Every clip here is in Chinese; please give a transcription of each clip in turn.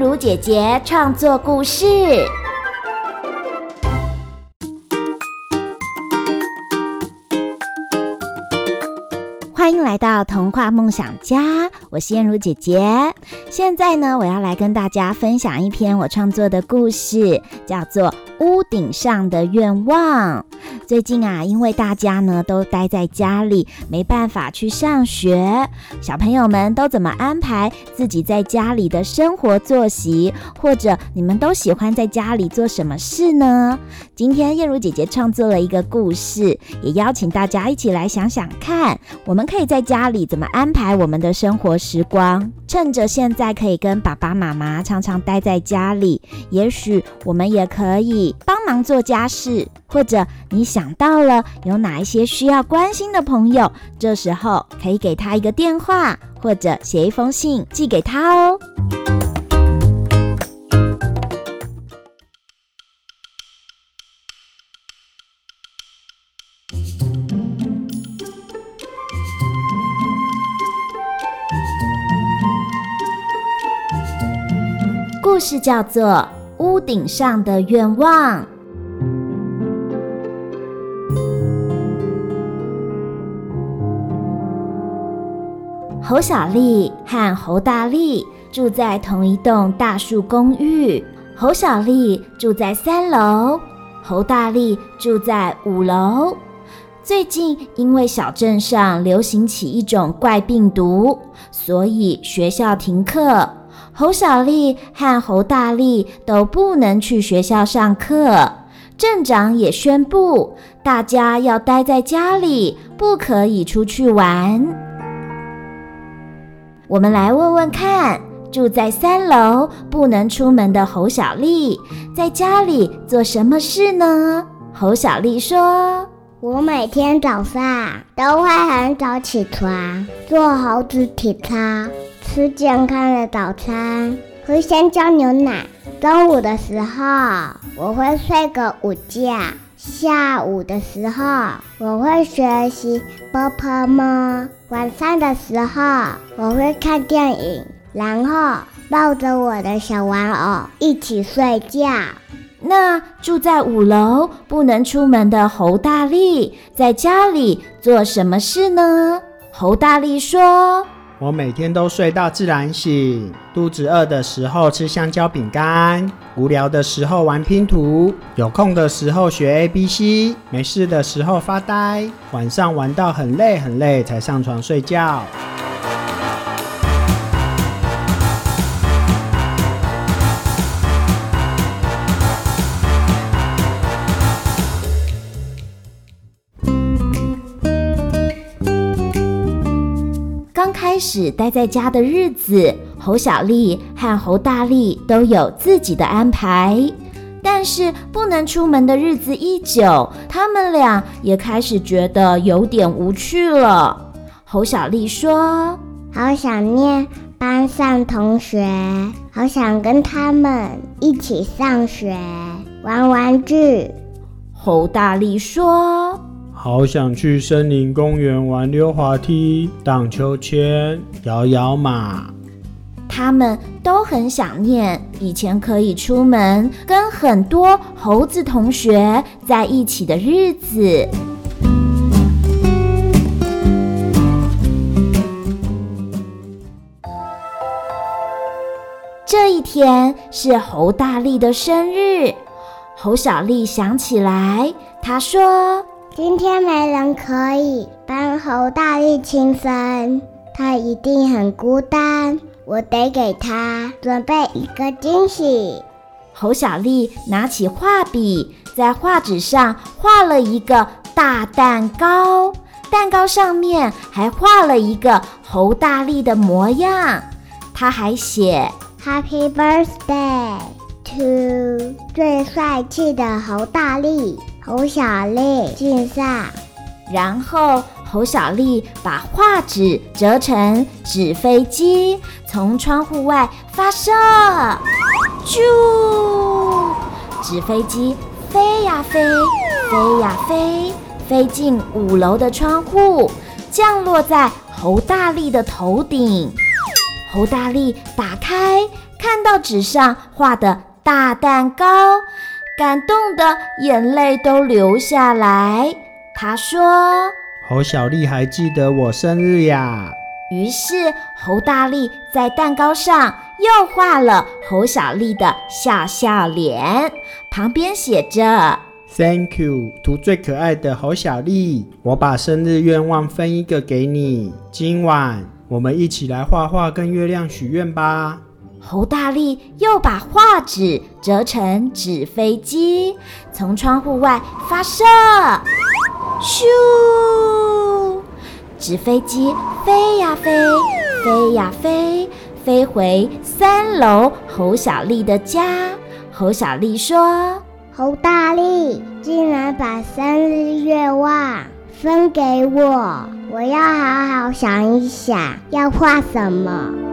如姐姐创作故事。欢迎来到童话梦想家，我是燕如姐姐。现在呢，我要来跟大家分享一篇我创作的故事，叫做《屋顶上的愿望》。最近啊，因为大家呢都待在家里，没办法去上学，小朋友们都怎么安排自己在家里的生活作息？或者你们都喜欢在家里做什么事呢？今天燕如姐姐创作了一个故事，也邀请大家一起来想想看，我们可以在家里怎么安排我们的生活时光？趁着现在可以跟爸爸妈妈常常待在家里，也许我们也可以帮忙做家事，或者你想。想到了有哪一些需要关心的朋友，这时候可以给他一个电话，或者写一封信寄给他哦。故事叫做《屋顶上的愿望》。侯小丽和侯大力住在同一栋大树公寓。侯小丽住在三楼，侯大力住在五楼。最近因为小镇上流行起一种怪病毒，所以学校停课。侯小丽和侯大力都不能去学校上课。镇长也宣布，大家要待在家里，不可以出去玩。我们来问问看，住在三楼不能出门的侯小丽，在家里做什么事呢？侯小丽说：“我每天早上都会很早起床，做猴子体操，吃健康的早餐，喝香蕉牛奶。中午的时候，我会睡个午觉。”下午的时候，我会学习波泼猫。晚上的时候，我会看电影，然后抱着我的小玩偶一起睡觉。那住在五楼不能出门的侯大力，在家里做什么事呢？侯大力说。我每天都睡到自然醒，肚子饿的时候吃香蕉饼干，无聊的时候玩拼图，有空的时候学 ABC，没事的时候发呆，晚上玩到很累很累才上床睡觉。始待在家的日子，侯小丽和侯大力都有自己的安排。但是不能出门的日子一久，他们俩也开始觉得有点无趣了。侯小丽说：“好想念班上同学，好想跟他们一起上学，玩玩具。”侯大力说。好想去森林公园玩溜滑梯、荡秋千、摇摇马。他们都很想念以前可以出门跟很多猴子同学在一起的日子。这一天是猴大力的生日，猴小丽想起来，他说。今天没人可以帮侯大力庆生，他一定很孤单。我得给他准备一个惊喜。侯小丽拿起画笔，在画纸上画了一个大蛋糕，蛋糕上面还画了一个侯大力的模样。他还写 “Happy Birthday to 最帅气的侯大力”。侯小丽敬上，然后侯小丽把画纸折成纸飞机，从窗户外发射，啾！纸飞机飞呀飞，飞呀飞，飞进五楼的窗户，降落在侯大力的头顶。侯大力打开看到纸上画的大蛋糕，感动的眼泪都流下来。他说：“侯小丽还记得我生日呀。”于是侯大力在蛋糕上又画了侯小丽的笑笑脸，旁边写着。Thank you，图最可爱的侯小丽，我把生日愿望分一个给你。今晚我们一起来画画，跟月亮许愿吧。猴大力又把画纸折成纸飞机，从窗户外发射，咻！纸飞机飞呀飞，飞呀飞，飞回三楼猴小丽的家。猴小丽说。猴大力竟然把生日愿望分给我，我要好好想一想要画什么。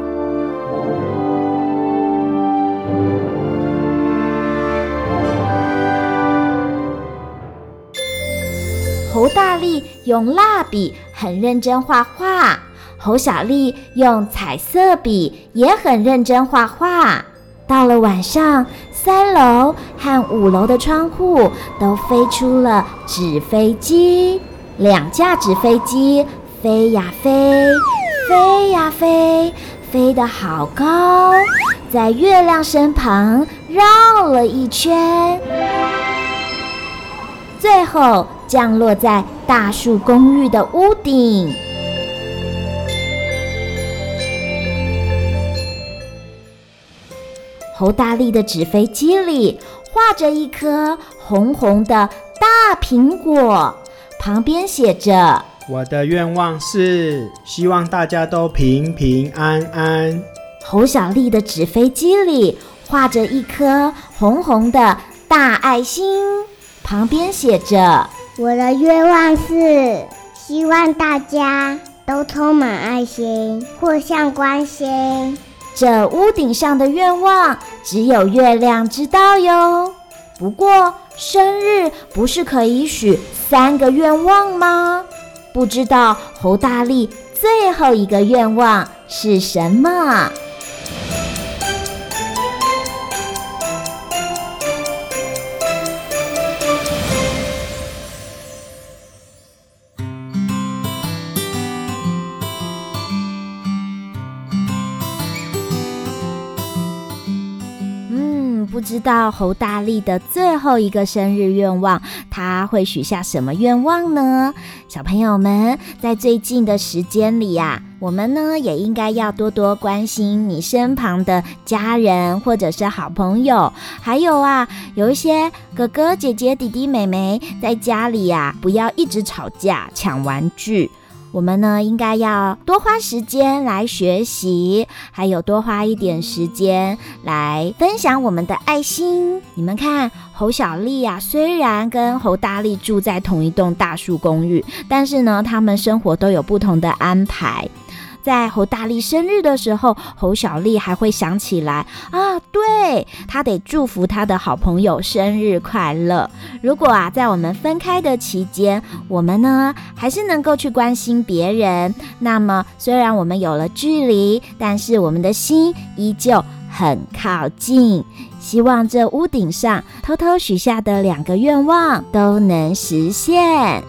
猴大力用蜡笔很认真画画，猴小丽用彩色笔也很认真画画。到了晚上，三楼和五楼的窗户都飞出了纸飞机，两架纸飞机飞呀飞，飞呀飞，飞得好高，在月亮身旁绕了一圈，最后降落在大树公寓的屋顶。侯大力的纸飞机里画着一颗红红的大苹果，旁边写着：“我的愿望是希望大家都平平安安。”侯小丽的纸飞机里画着一颗红红的大爱心，旁边写着：“我的愿望是希望大家都充满爱心，互相关心。”这屋顶上的愿望只有月亮知道哟。不过生日不是可以许三个愿望吗？不知道猴大力最后一个愿望是什么？不知道侯大力的最后一个生日愿望，他会许下什么愿望呢？小朋友们，在最近的时间里呀，我们呢也应该要多多关心你身旁的家人或者是好朋友，还有啊，有一些哥哥姐姐、弟弟妹妹在家里呀，不要一直吵架抢玩具。我们呢，应该要多花时间来学习，还有多花一点时间来分享我们的爱心。你们看，侯小丽呀，虽然跟侯大力住在同一栋大树公寓，但是呢，他们生活都有不同的安排。在猴大力生日的时候，猴小丽还会想起来啊，对，他得祝福他的好朋友生日快乐。如果啊，在我们分开的期间，我们呢还是能够去关心别人，那么虽然我们有了距离，但是我们的心依旧很靠近。希望这屋顶上偷偷许下的两个愿望都能实现。